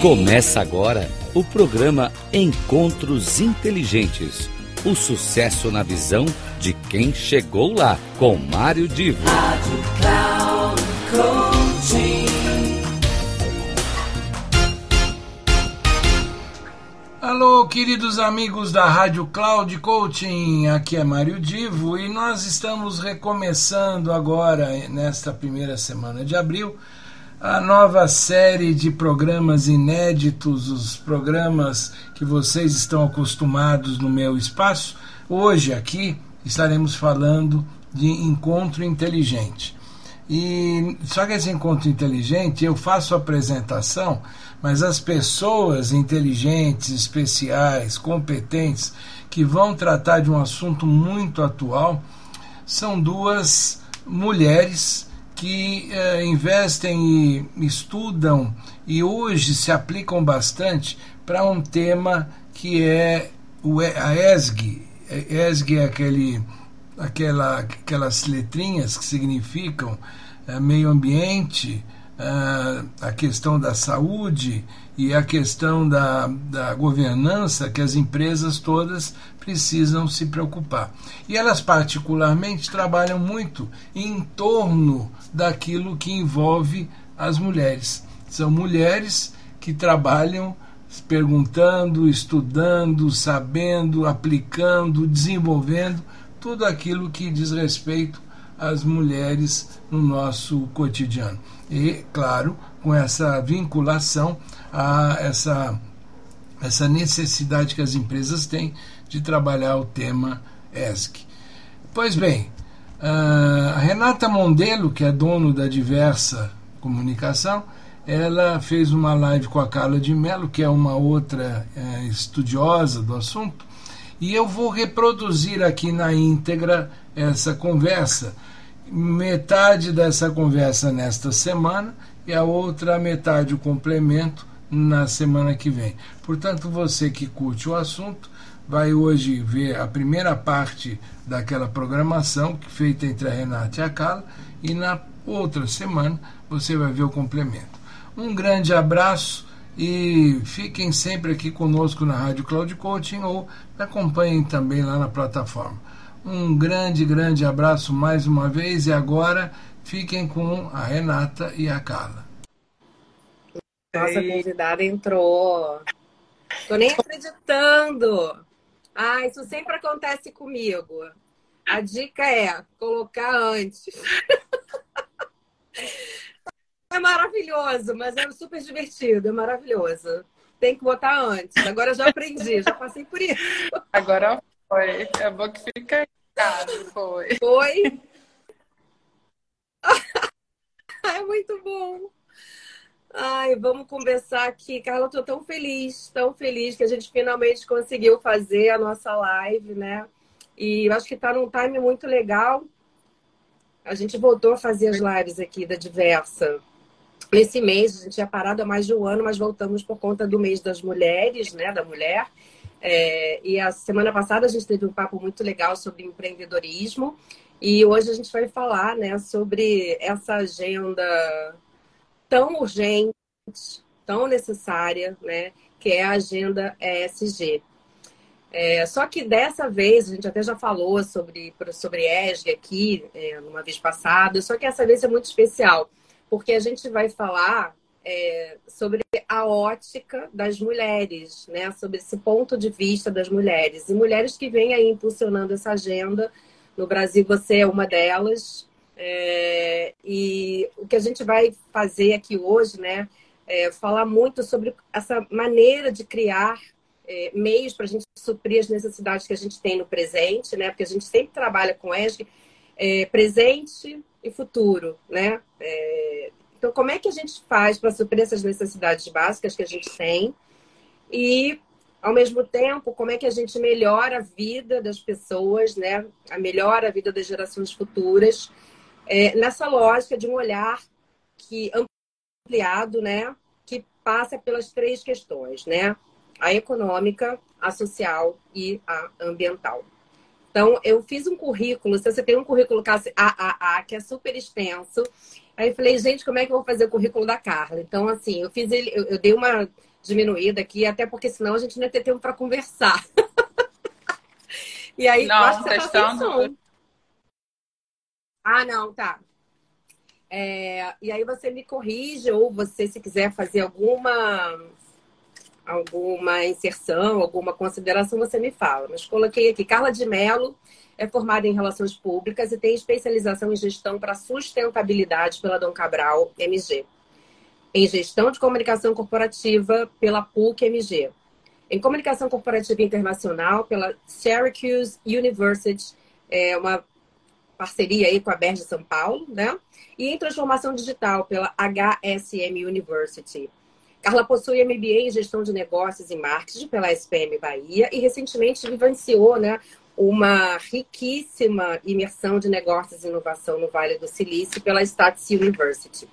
Começa agora o programa Encontros Inteligentes. O sucesso na visão de quem chegou lá, com Mário Divo. Rádio Cloud Alô, queridos amigos da Rádio Cloud Coaching, aqui é Mário Divo e nós estamos recomeçando agora, nesta primeira semana de abril, a nova série de programas inéditos, os programas que vocês estão acostumados no meu espaço. Hoje aqui estaremos falando de encontro inteligente. E só que esse encontro inteligente, eu faço a apresentação, mas as pessoas inteligentes, especiais, competentes, que vão tratar de um assunto muito atual, são duas mulheres que eh, investem e estudam e hoje se aplicam bastante para um tema que é o, a ESG. ESG é aquele, aquela, aquelas letrinhas que significam eh, meio ambiente, eh, a questão da saúde e a questão da, da governança que as empresas todas precisam se preocupar. E elas, particularmente, trabalham muito em torno daquilo que envolve as mulheres. São mulheres que trabalham perguntando, estudando, sabendo, aplicando, desenvolvendo tudo aquilo que diz respeito às mulheres no nosso cotidiano. E, claro, com essa vinculação a essa, essa necessidade que as empresas têm de trabalhar o tema ESG. Pois bem, a Renata Mondelo, que é dono da Diversa Comunicação, ela fez uma live com a Carla de Mello, que é uma outra é, estudiosa do assunto, e eu vou reproduzir aqui na íntegra essa conversa. Metade dessa conversa nesta semana e a outra metade, o complemento, na semana que vem. Portanto, você que curte o assunto, vai hoje ver a primeira parte daquela programação feita entre a Renata e a Carla e na outra semana você vai ver o complemento. Um grande abraço e fiquem sempre aqui conosco na Rádio Cloud Coaching ou acompanhem também lá na plataforma. Um grande, grande abraço mais uma vez e agora fiquem com a Renata e a Carla. Nossa convidada entrou. Tô nem acreditando. Ah, isso sempre acontece comigo. A dica é colocar antes. É maravilhoso, mas é super divertido, é maravilhoso. Tem que botar antes. Agora eu já aprendi, já passei por isso. Agora foi. É bom que fica caro, foi. Foi? é muito bom. Ai, vamos conversar aqui. Carla, tô tão feliz, tão feliz que a gente finalmente conseguiu fazer a nossa live, né? E eu acho que tá num time muito legal. A gente voltou a fazer as lives aqui da Diversa. Esse mês, a gente tinha parado há mais de um ano, mas voltamos por conta do mês das mulheres, né? Da mulher. É, e a semana passada a gente teve um papo muito legal sobre empreendedorismo. E hoje a gente vai falar, né, sobre essa agenda tão urgente, tão necessária, né, que é a agenda ESG. É, só que dessa vez, a gente até já falou sobre, sobre ESG aqui, é, numa vez passada, só que essa vez é muito especial, porque a gente vai falar é, sobre a ótica das mulheres, né? sobre esse ponto de vista das mulheres. E mulheres que vêm aí impulsionando essa agenda. No Brasil, você é uma delas. É, e o que a gente vai fazer aqui hoje, né, é falar muito sobre essa maneira de criar é, meios para a gente suprir as necessidades que a gente tem no presente, né, porque a gente sempre trabalha com ESG, é, presente e futuro, né. É, então, como é que a gente faz para suprir essas necessidades básicas que a gente tem e ao mesmo tempo, como é que a gente melhora a vida das pessoas, né? A melhora a vida das gerações futuras é, nessa lógica de um olhar que ampliado, né, que passa pelas três questões, né, a econômica, a social e a ambiental. Então, eu fiz um currículo, se você tem um currículo AAA, que é super extenso, aí eu falei, gente, como é que eu vou fazer o currículo da Carla? Então, assim, eu fiz ele, eu, eu dei uma, diminuída aqui, até porque senão a gente não ia ter tempo para conversar. e aí, não, acho que você tá som. Ah, não, tá. É, e aí você me corrige, ou você, se quiser fazer alguma alguma inserção, alguma consideração, você me fala. Mas coloquei aqui, Carla de Mello é formada em Relações Públicas e tem especialização em Gestão para Sustentabilidade pela Dom Cabral, MG. Em Gestão de Comunicação Corporativa pela PUC-MG. Em Comunicação Corporativa Internacional pela Syracuse University, é uma parceria aí com a BERJ de São Paulo, né? E em Transformação Digital pela HSM University. Carla possui MBA em Gestão de Negócios e Marketing pela SPM Bahia e recentemente vivenciou né, uma riquíssima imersão de negócios e inovação no Vale do Silício pela Stats University.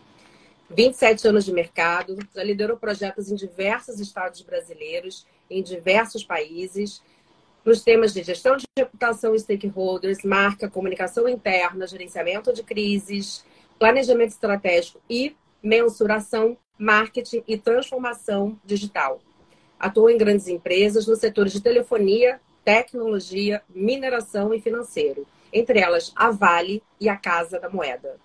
27 anos de mercado, já liderou projetos em diversos estados brasileiros, em diversos países, nos temas de gestão de reputação e stakeholders, marca, comunicação interna, gerenciamento de crises, planejamento estratégico e mensuração marketing e transformação digital. Atuou em grandes empresas nos setores de telefonia, tecnologia, mineração e financeiro, entre elas a Vale e a Casa da Moeda.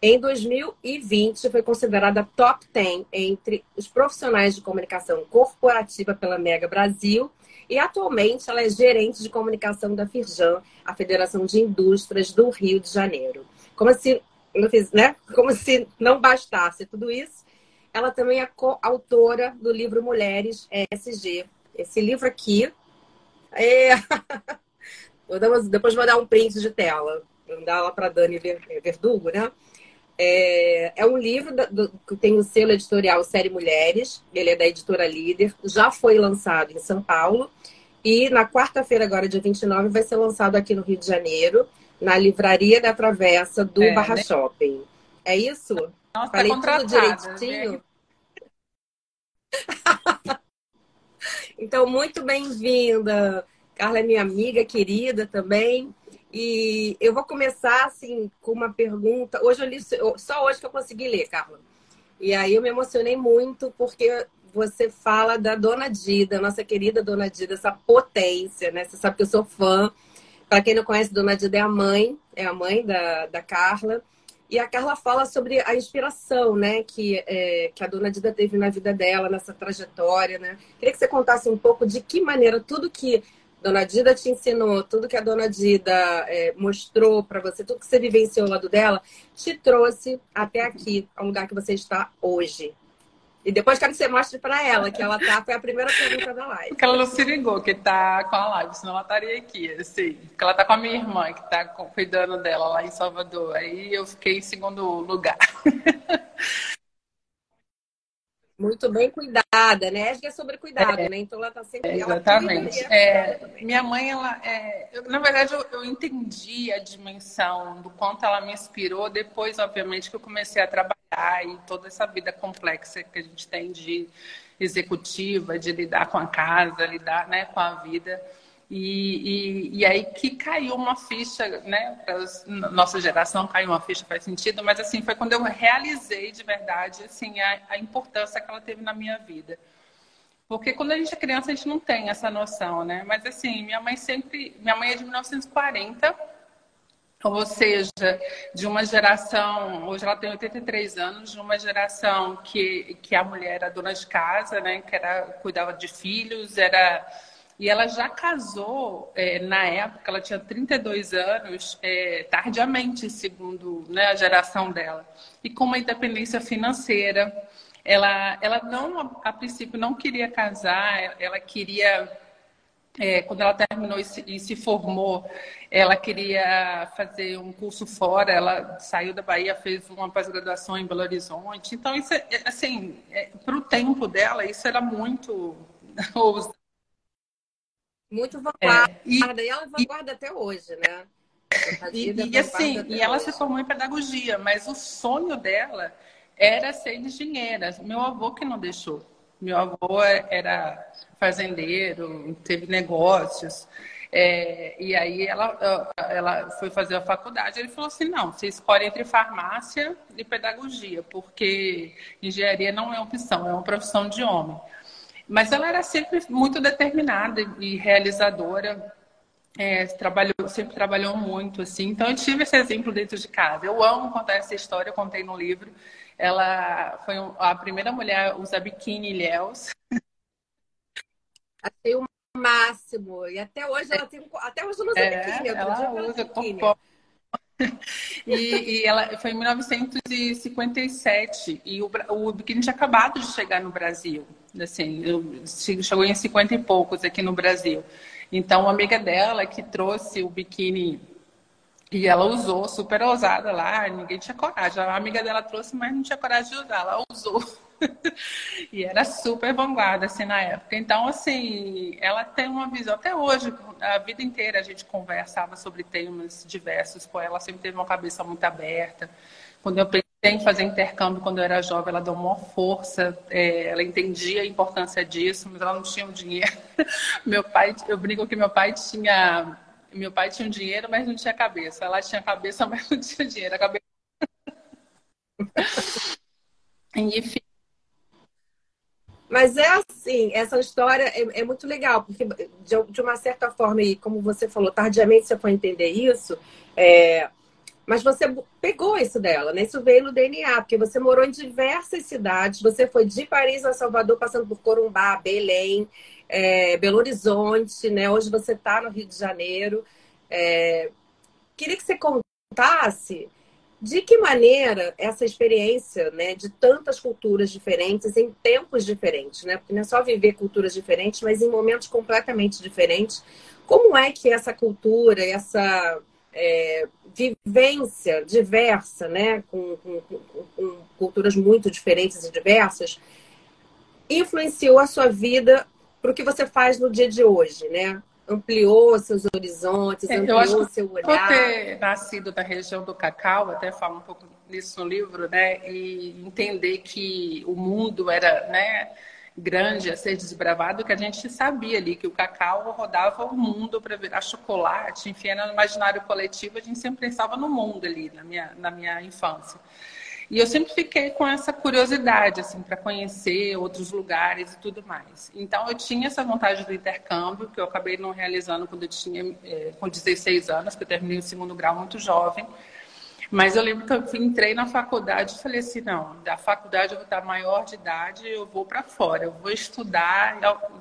Em 2020, foi considerada top 10 entre os profissionais de comunicação corporativa pela Mega Brasil e atualmente ela é gerente de comunicação da Firjan, a Federação de Indústrias do Rio de Janeiro. Como se, né? Como se não bastasse tudo isso, ela também é coautora do livro Mulheres ESG. Esse livro aqui é. Depois vou dar um print de tela. Vou dar lá para Dani Verdugo, né? É, é um livro do, que tem o selo editorial Série Mulheres, ele é da editora Líder, já foi lançado em São Paulo e na quarta-feira, agora, dia 29, vai ser lançado aqui no Rio de Janeiro, na Livraria da Travessa do é, Barra né? Shopping. É isso? Nossa, tá Falei tá tudo direitinho? então, muito bem-vinda. Carla é minha amiga querida também. E eu vou começar assim com uma pergunta. Hoje eu li só hoje que eu consegui ler, Carla. E aí eu me emocionei muito porque você fala da Dona Dida, nossa querida Dona Dida, essa potência, né? Você sabe que eu sou fã. Para quem não conhece, Dona Dida é a mãe, é a mãe da, da Carla. E a Carla fala sobre a inspiração, né, que, é, que a dona Dida teve na vida dela, nessa trajetória, né? Queria que você contasse um pouco de que maneira tudo que Dona Dida te ensinou, tudo que a Dona Dida é, mostrou para você, tudo que você vivenciou ao lado dela, te trouxe até aqui, ao lugar que você está hoje. E depois quero que você mostre para ela, que ela tá, foi a primeira pergunta da live. Porque ela não se ligou que tá com a live, senão ela estaria aqui, assim. Porque ela tá com a minha irmã, que tá cuidando dela lá em Salvador. Aí eu fiquei em segundo lugar. Muito bem cuidada, né? Acho que é sobre cuidado, é, né? Então ela tá sempre. É, exatamente. É, minha mãe, ela. É, eu, na verdade, eu, eu, entendi a dimensão do quanto ela me inspirou depois, obviamente, que eu comecei a trabalhar e toda essa vida complexa que a gente tem de executiva, de lidar com a casa, lidar né, com a vida. E, e, e, aí que caiu uma ficha, né? Nossa geração caiu uma ficha, faz sentido, mas assim, foi quando eu realizei de verdade assim, a, a, importância que ela teve na minha vida. Porque quando a gente é criança, a gente não tem essa noção, né? Mas assim, minha mãe sempre. Minha mãe é de 1940, ou seja, de uma geração, hoje ela tem 83 anos, de uma geração que, que a mulher era dona de casa, né? Que era, cuidava de filhos, era e ela já casou, é, na época, ela tinha 32 anos, é, tardiamente, segundo né, a geração dela. E com uma independência financeira. Ela, ela não, a princípio, não queria casar, ela queria. É, quando ela terminou e se, e se, formou, ela queria fazer um curso fora. Ela saiu da Bahia, fez uma pós-graduação em Belo Horizonte. Então, isso, é, assim, é, para o tempo dela, isso era muito Muito vanguarda. É, e, e ela é vanguarda e, até hoje, né? E, e assim, e ela hoje. se formou em pedagogia, mas o sonho dela era ser engenheira. Meu avô que não deixou. Meu avô era fazendeiro, teve negócios. É, e aí ela, ela foi fazer a faculdade. Ele falou assim: não, você escolhe entre farmácia e pedagogia, porque engenharia não é opção, é uma profissão de homem. Mas ela era sempre muito determinada e realizadora. É, trabalhou, sempre trabalhou muito, assim. Então, eu tive esse exemplo dentro de casa. Eu amo contar essa história, eu contei no livro. Ela foi a primeira mulher a usar biquíni e léus. Achei o máximo. E até hoje ela tem. Até hoje ela usa é, biquíni. Ela usa biquíni. E, e, ela foi em 1957 e o, o biquíni tinha acabado de chegar no Brasil. Assim, chegou em 50 e poucos aqui no Brasil. Então, uma amiga dela que trouxe o biquíni e ela usou, super ousada lá, ninguém tinha coragem. A amiga dela trouxe, mas não tinha coragem de usar, ela usou. e era super vanguarda, assim, na época. Então, assim, ela tem uma visão, até hoje, a vida inteira a gente conversava sobre temas diversos com ela, sempre teve uma cabeça muito aberta. Quando eu pensei em fazer intercâmbio quando eu era jovem, ela deu uma força, é, ela entendia a importância disso, mas ela não tinha o dinheiro. meu pai, eu brinco que meu pai tinha meu pai tinha um dinheiro, mas não tinha cabeça. Ela tinha cabeça, mas não tinha dinheiro. A cabeça... Enfim. Mas é assim, essa história é, é muito legal, porque de, de, uma certa forma, e como você falou, tardiamente você foi entender isso, é, mas você pegou isso dela, né? Isso veio no DNA, porque você morou em diversas cidades, você foi de Paris a Salvador, passando por Corumbá, Belém, é, Belo Horizonte, né? Hoje você está no Rio de Janeiro. É, queria que você contasse de que maneira essa experiência né, de tantas culturas diferentes em tempos diferentes, né? Porque não é só viver culturas diferentes, mas em momentos completamente diferentes. Como é que essa cultura, essa é, vivência diversa, né, com, com, com, culturas muito diferentes e diversas, influenciou a sua vida para o que você faz no dia de hoje, né? Ampliou seus horizontes, é, ampliou seu olhar. Por ter nascido na região do cacau, até falo um pouco disso no livro, né? E entender que o mundo era, né? Grande a ser desbravado que a gente sabia ali que o cacau rodava o mundo para virar chocolate, enfim, no imaginário coletivo a gente sempre pensava no mundo ali na minha, na minha infância. E eu sempre fiquei com essa curiosidade, assim, para conhecer outros lugares e tudo mais. Então, eu tinha essa vontade do intercâmbio, que eu acabei não realizando quando eu tinha é, com 16 anos, que eu terminei o segundo grau muito jovem. Mas eu lembro que eu entrei na faculdade e falei assim, não, da faculdade eu vou estar maior de idade, eu vou para fora, eu vou estudar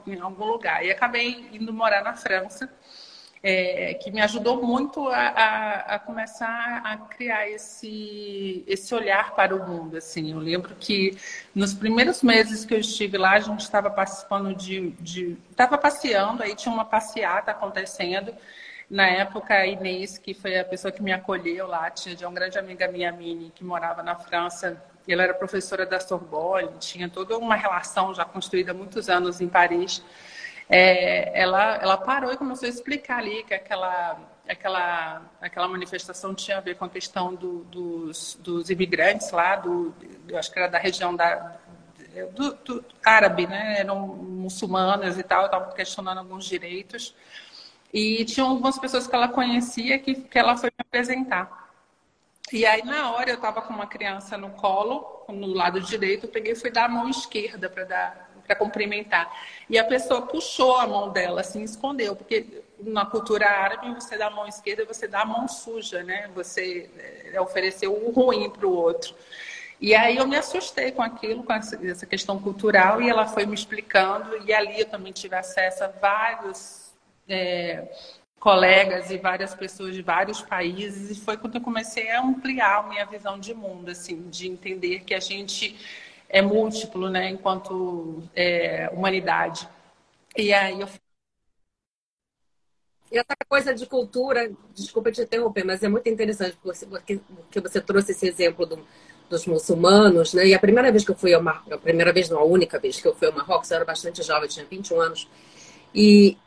em algum lugar. E acabei indo morar na França é, que me ajudou muito a, a, a, começar a criar esse, esse olhar para o mundo. Assim, eu lembro que nos primeiros meses que eu estive lá, a gente estava participando de, estava passeando, aí tinha uma passeata acontecendo. Na época, a Inês, que foi a pessoa que me acolheu lá, tinha de uma grande amiga minha, Mini, que morava na França. Ela era professora da Sorbonne, tinha toda uma relação já construída há muitos anos em Paris é, ela, ela parou e começou a explicar ali que aquela, aquela, aquela manifestação tinha a ver com a questão do, dos, dos imigrantes lá, do, eu acho que era da região da, do, do árabe, né? Eram muçulmanas e tal, estavam questionando alguns direitos. E tinha algumas pessoas que ela conhecia que, que ela foi me apresentar. E aí, na hora, eu estava com uma criança no colo, no lado direito, eu peguei e fui dar a mão esquerda para dar para cumprimentar. E a pessoa puxou a mão dela, assim, escondeu, porque na cultura árabe você dá a mão esquerda, você dá a mão suja, né? Você é, ofereceu o ruim para o outro. E aí eu me assustei com aquilo, com essa questão cultural, e ela foi me explicando, e ali eu também tive acesso a vários é, colegas e várias pessoas de vários países, e foi quando eu comecei a ampliar a minha visão de mundo, assim, de entender que a gente é múltiplo, né, enquanto é, humanidade. E aí eu e essa coisa de cultura, desculpa te interromper, mas é muito interessante porque, porque, você trouxe esse exemplo do, dos muçulmanos, né? E a primeira vez que eu fui ao Marrocos, a primeira vez, não a única vez que eu fui ao Marrocos, eu era bastante jovem, tinha 21 anos. E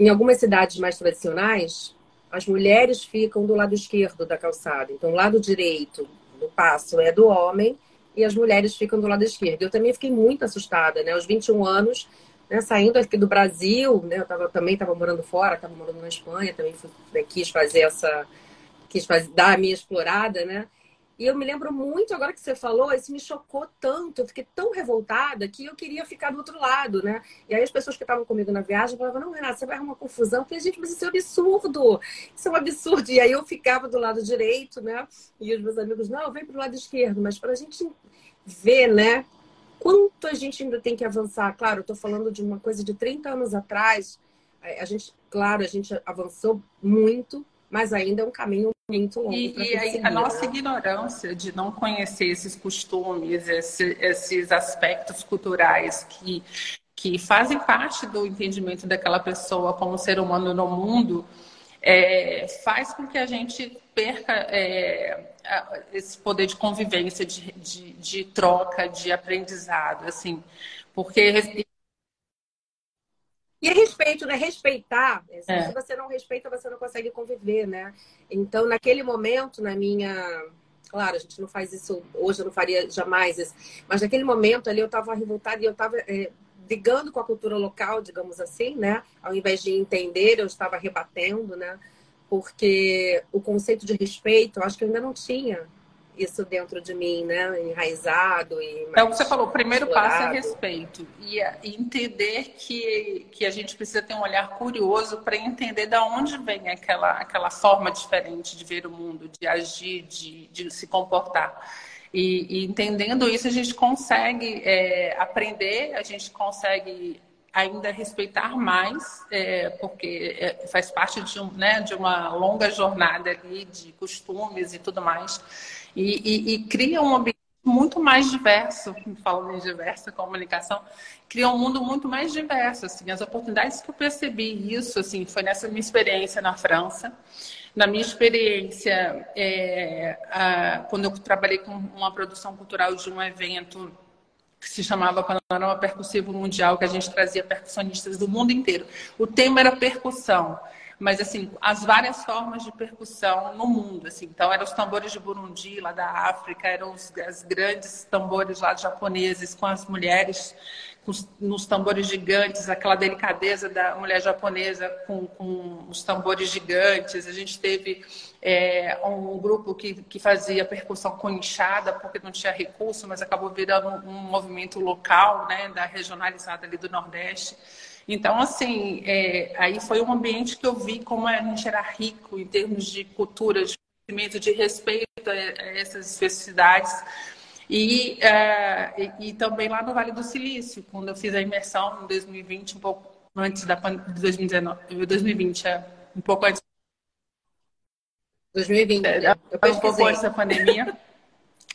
em algumas cidades mais tradicionais, as mulheres ficam do lado esquerdo da calçada. Então, o lado direito do passo é do homem e as mulheres ficam do lado esquerdo. Eu também fiquei muito assustada, né? Aos 21 anos, né, saindo aqui do Brasil, né? Eu tava, também estava morando fora, estava morando na Espanha, também fui, né, quis fazer essa... quis fazer, dar a minha explorada, né? E eu me lembro muito, agora que você falou, isso me chocou tanto, eu fiquei tão revoltada que eu queria ficar do outro lado, né? E aí as pessoas que estavam comigo na viagem falavam, não, Renata, você vai arrumar confusão. Eu falei, gente, mas isso é um absurdo, isso é um absurdo. E aí eu ficava do lado direito, né? E os meus amigos, não, vem pro lado esquerdo. Mas para a gente ver, né, quanto a gente ainda tem que avançar. Claro, eu estou falando de uma coisa de 30 anos atrás, a gente, claro, a gente avançou muito, mas ainda é um caminho muito longo. E, e a, a nossa né? ignorância de não conhecer esses costumes, esse, esses aspectos culturais que, que fazem parte do entendimento daquela pessoa como ser humano no mundo, é, faz com que a gente perca é, esse poder de convivência, de, de, de, troca, de aprendizado, assim, porque e é respeito, né? Respeitar. É. Se você não respeita, você não consegue conviver, né? Então, naquele momento, na minha. Claro, a gente não faz isso hoje, eu não faria jamais isso. Mas naquele momento ali eu estava revoltada e eu estava é, brigando com a cultura local, digamos assim, né? Ao invés de entender, eu estava rebatendo, né? Porque o conceito de respeito, eu acho que eu ainda não tinha isso dentro de mim, né? Enraizado e. Então, você falou, o primeiro explorado. passo é respeito. E entender que, que a gente precisa ter um olhar curioso para entender de onde vem aquela, aquela forma diferente de ver o mundo, de agir, de, de se comportar. E, e entendendo isso, a gente consegue é, aprender, a gente consegue ainda respeitar mais, é, porque é, faz parte de, um, né, de uma longa jornada ali de costumes e tudo mais e, e, e cria um ambiente muito mais diverso, falando em diversa comunicação, cria um mundo muito mais diverso, assim, as oportunidades que eu percebi isso, assim, foi nessa minha experiência na França, na minha experiência, é, a, quando eu trabalhei com uma produção cultural de um evento que se chamava Panorama Percussivo Mundial, que a gente trazia percussionistas do mundo inteiro. O tema era percussão mas assim, as várias formas de percussão no mundo, assim. Então, eram os tambores de Burundi, lá da África, eram os, os grandes tambores lá japoneses, com as mulheres com os, nos tambores gigantes, aquela delicadeza da mulher japonesa com, com os tambores gigantes. A gente teve é, um grupo que, que fazia percussão com enxada, porque não tinha recurso, mas acabou virando um, um movimento local, né, da regionalizada ali do Nordeste. Então, assim, é, aí foi um ambiente que eu vi como a gente era rico em termos de cultura, de conhecimento, de respeito a, essas especificidades. E, uh, e, e, também lá no Vale do Silício, quando eu fiz a imersão em 2020, um pouco antes da de 2019, 2020, é, um pouco antes. 2020. É, né? um pouco antes da pandemia.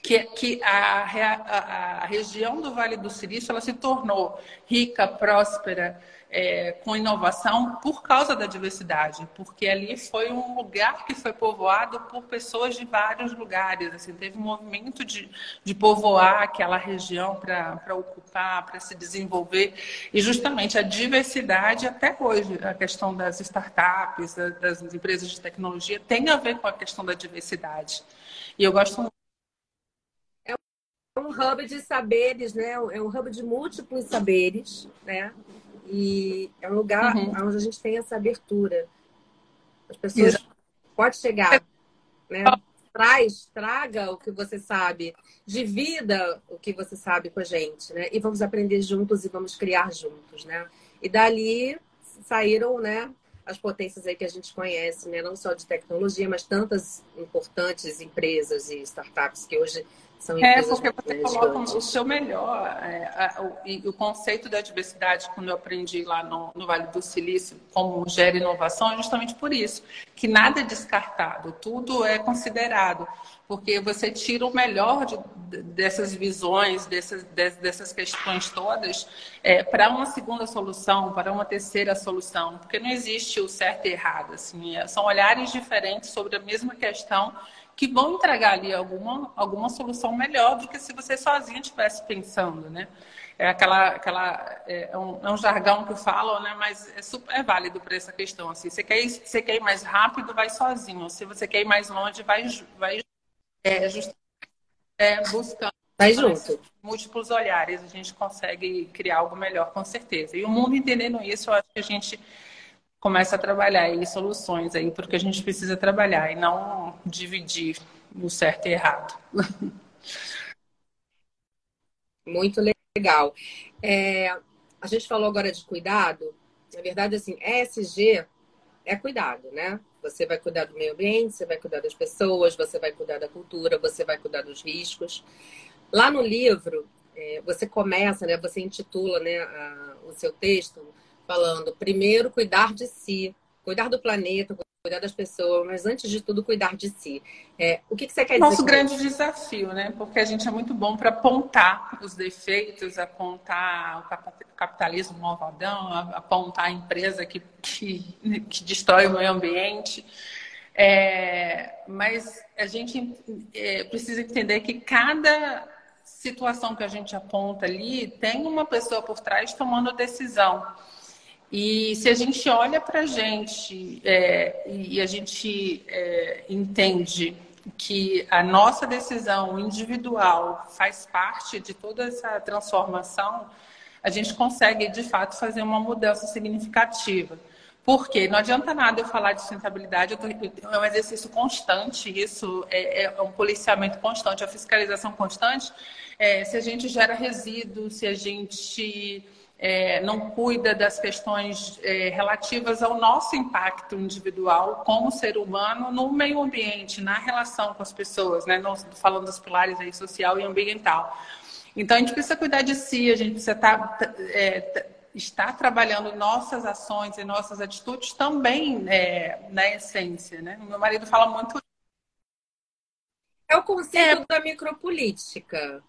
que, que a, a, a, região do Vale do Silício ela se tornou rica, próspera, é, com inovação por causa da diversidade, porque ali foi um lugar que foi povoado por pessoas de vários lugares. Assim, teve um movimento de, de povoar aquela região para ocupar, para se desenvolver. E justamente a diversidade, até hoje, a questão das startups, das empresas de tecnologia, tem a ver com a questão da diversidade. E eu gosto um hub de saberes, né? É um hub de múltiplos saberes, né? E é um lugar uhum. onde a gente tem essa abertura. As pessoas Exato. pode chegar, né? Traz, traga o que você sabe, divida o que você sabe com a gente, né? E vamos aprender juntos e vamos criar juntos, né? E dali saíram, né? As potências aí que a gente conhece, né? Não só de tecnologia, mas tantas importantes empresas e startups que hoje são é, porque você coloca o seu melhor. É, a, o, o, conceito da diversidade, quando eu aprendi lá no, no, Vale do Silício, como gera inovação, é justamente por isso. Que nada é descartado, tudo é considerado. Porque você tira o melhor de, dessas visões, dessas, dessas questões todas, é, para uma segunda solução, para uma terceira solução. Porque não existe o certo e errado. Assim, é, são olhares diferentes sobre a mesma questão que vão entregar ali alguma, alguma solução melhor do que se você sozinho estivesse pensando, né? É aquela, aquela é um, é um jargão que falam, né? Mas é super é válido para essa questão. Assim, você quer, ir, você quer ir mais rápido, vai sozinho. Se você quer ir mais longe, vai, vai é, just, é, buscando vai junto. múltiplos olhares. A gente consegue criar algo melhor, com certeza. E o mundo entendendo isso, eu acho que a gente comece a trabalhar aí soluções aí porque a gente precisa trabalhar e não dividir o certo e errado. Muito legal. É, a gente falou agora de cuidado. Na verdade, assim, ESG é cuidado, né? Você vai cuidar do meio ambiente, você vai cuidar das pessoas, você vai cuidar da cultura, você vai cuidar dos riscos. Lá no livro, é, você começa, né? Você intitula, né, a, o seu texto falando primeiro cuidar de si, cuidar do planeta, cuidar das pessoas, mas antes de tudo cuidar de si. É, o que, que, você quer Nosso dizer? Nosso grande desafio, né? Porque a gente é muito bom para apontar os defeitos, apontar o capitalismo malvadão, apontar a empresa que, que, que destrói o meio ambiente. É, mas a gente é, precisa entender que cada situação que a gente aponta ali tem uma pessoa por trás tomando decisão. E se a gente olha para a gente é, e a gente é, entende que a nossa decisão individual faz parte de toda essa transformação, a gente consegue de fato fazer uma mudança significativa. Porque não adianta nada eu falar de sustentabilidade, é um exercício constante, isso é, é, um policiamento constante, a fiscalização constante. É, se a gente gera resíduos, se a gente é, não cuida das questões é, relativas ao nosso impacto individual como ser humano no meio ambiente, na relação com as pessoas, né? Não, falando dos pilares aí, social e ambiental. Então, a gente precisa cuidar de si, a gente precisa estar, tá, é, estar trabalhando nossas ações e nossas atitudes também é, na essência, né? Meu marido fala muito... É o conceito é. da micropolítica.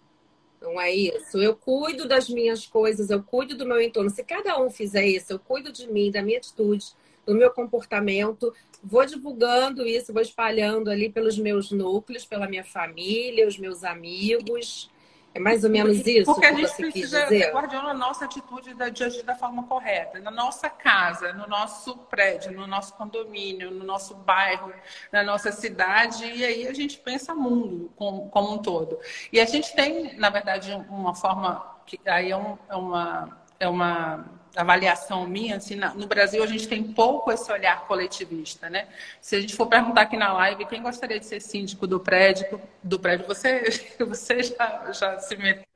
Não é isso? Eu cuido das minhas coisas, eu cuido do meu entorno. Se cada um fizer isso, eu cuido de mim, da minha atitude, do meu comportamento, vou divulgando isso, vou espalhando ali pelos meus núcleos, pela minha família, os meus amigos. É mais ou menos isso Porque que a gente precisa guardar a nossa atitude de agir da forma correta. Na nossa casa, no nosso prédio, no nosso condomínio, no nosso bairro, na nossa cidade. E aí a gente pensa mundo como, como um todo. E a gente tem, na verdade, uma forma... que Aí é, um, é uma... É uma avaliação minha, assim, no Brasil a gente tem pouco esse olhar coletivista, né? Se a gente for perguntar aqui na live quem gostaria de ser síndico do prédio, do prédio, você, você já, já se meteu.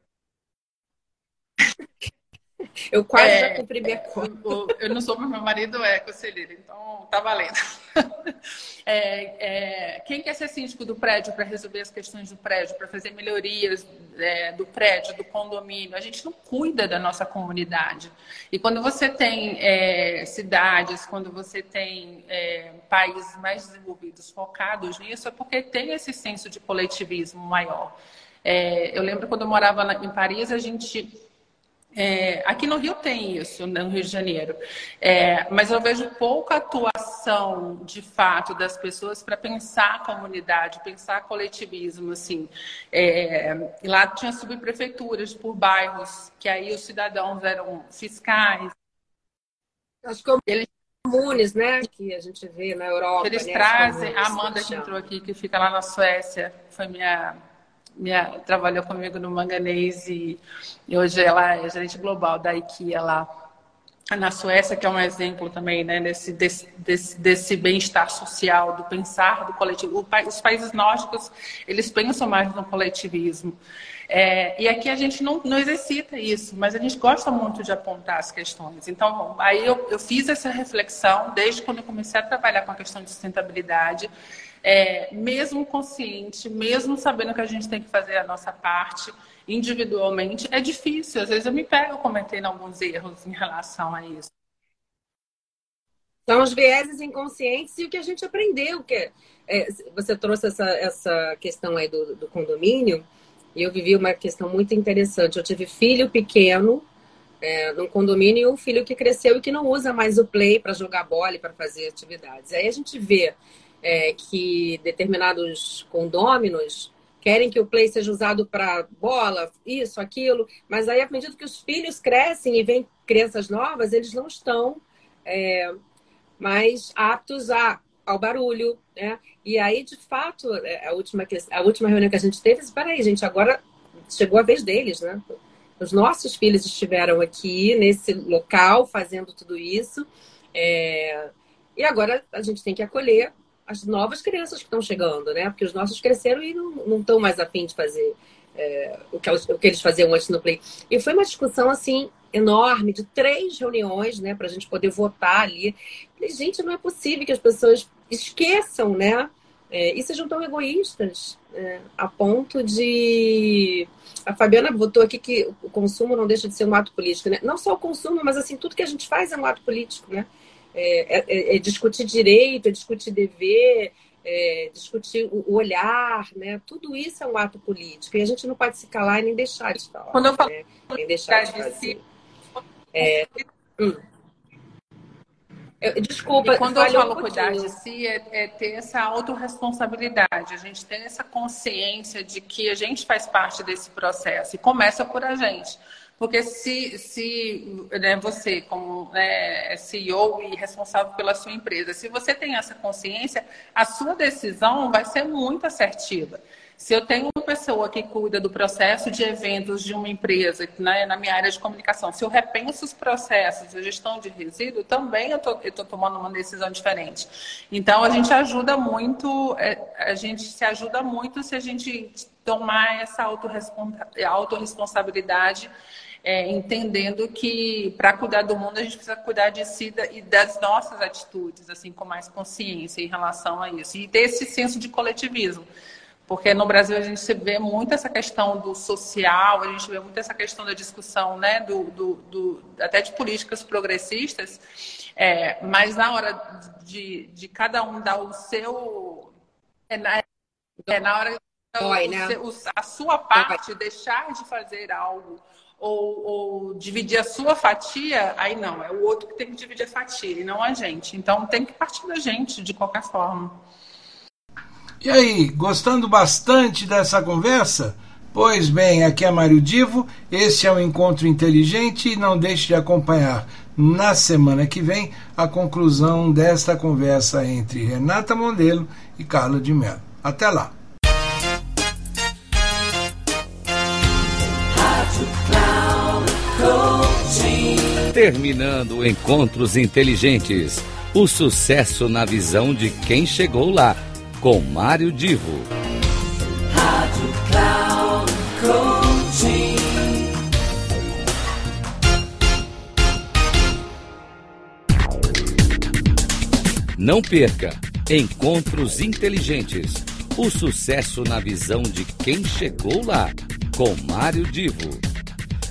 Eu quase é, já cumpri minha conta. Eu, não sou, mas meu marido é conselheiro, então tá valendo. É, é, quem quer ser síndico do prédio para resolver as questões do prédio, para fazer melhorias é, do prédio, do condomínio? A gente não cuida da nossa comunidade. E quando você tem é, cidades, quando você tem é, países mais desenvolvidos focados nisso, é porque tem esse senso de coletivismo maior. É, eu lembro quando eu morava em Paris, a gente é, aqui no Rio tem isso, né, no Rio de Janeiro. É, mas eu vejo pouca atuação, de fato, das pessoas para pensar a comunidade, pensar coletivismo, assim. É, lá tinha subprefeituras por bairros, que aí os cidadãos eram fiscais. Acho que eles comunes, né? Que a gente vê na Europa. Eles né, trazem, a Amanda que entrou aqui, que fica lá na Suécia, foi minha minha, trabalhou comigo no Manganês e, e, hoje ela é gerente global da IKEA lá na Suécia, que é um exemplo também né, desse, desse, desse, desse bem-estar social, do pensar do coletivo. Os países nórdicos, eles pensam mais no coletivismo. É, e aqui a gente não, não exercita isso, mas a gente gosta muito de apontar as questões. Então, aí eu, eu fiz essa reflexão desde quando eu comecei a trabalhar com a questão de sustentabilidade é, mesmo consciente, mesmo sabendo que a gente tem que fazer a nossa parte individualmente, é difícil. Às vezes eu me pego cometendo alguns erros em relação a isso. São os vieses inconscientes e o que a gente aprendeu. que é, Você trouxe essa, essa questão aí do, do condomínio, e eu vivi uma questão muito interessante. Eu tive filho pequeno é, num condomínio e um filho que cresceu e que não usa mais o play para jogar bola e para fazer atividades. Aí a gente vê é, que determinados condôminos querem que o play seja usado para bola, isso, aquilo, mas aí, à medida que os filhos crescem e vêm crianças novas, eles não estão é, mais aptos a, ao barulho, né? E aí, de fato, é, a última, a última reunião que a gente teve, disse, peraí, gente, agora chegou a vez deles, né? Os nossos filhos estiveram aqui nesse local fazendo tudo isso É... E agora a gente tem que acolher as novas crianças que estão chegando, né? Porque os nossos cresceram e não estão mais afim de fazer é, o, que o que eles faziam antes no Play. E foi uma discussão, assim, enorme, de três reuniões, né? Para a gente poder votar ali. Gente, não é possível que as pessoas esqueçam, né? É, e sejam tão egoístas, né? a ponto de. A Fabiana botou aqui que o consumo não deixa de ser um ato político, né? Não só o consumo, mas assim, tudo que a gente faz é um ato político, né? É, é, é discutir direito, é discutir dever, é discutir o olhar, né? Tudo isso é um ato político. E a gente não pode se calar e nem deixar de falar. Quando eu falo né? nem deixar de fazer. É, hum. Eu, desculpa. E quando eu falo um cuidar de si, é, é, ter essa autorresponsabilidade. A gente tem essa consciência de que a gente faz parte desse processo e começa por a gente. Porque se, se né, você, como né, CEO e responsável pela sua empresa, se você tem essa consciência, a sua decisão vai ser muito assertiva. Se eu tenho uma pessoa que cuida do processo de eventos de uma empresa, né, na minha área de comunicação, se eu repenso os processos de gestão de resíduo, também eu estou tomando uma decisão diferente. Então, a gente ajuda muito, é, a gente se ajuda muito se a gente tomar essa autorresponsabilidade, é, entendendo que para cuidar do mundo a gente precisa cuidar de si e das nossas atitudes, assim, com mais consciência em relação a isso. E ter esse senso de coletivismo porque no Brasil a gente vê muito essa questão do social, a gente vê muito essa questão da discussão, né, do, do, do até de políticas progressistas, é, mas na hora de, de cada um dar o seu. É na, é na hora Dói, né? o, a sua parte, deixar de fazer algo ou, ou, dividir a sua fatia, aí não, é o outro que tem que dividir a fatia e não a gente. Então tem que partir da gente de qualquer forma. E aí, gostando bastante dessa conversa? Pois bem, aqui é Mário Divo, esse é o Encontro Inteligente e não deixe de acompanhar na semana que vem a conclusão desta conversa entre Renata Mondelo e Carla de Mello. Até lá! Terminando Encontros Inteligentes. O sucesso na visão de quem chegou lá com Mário Divo. Rádio Cloud Coaching. Não perca Encontros Inteligentes. O sucesso na visão de quem chegou lá, com Mário Divo.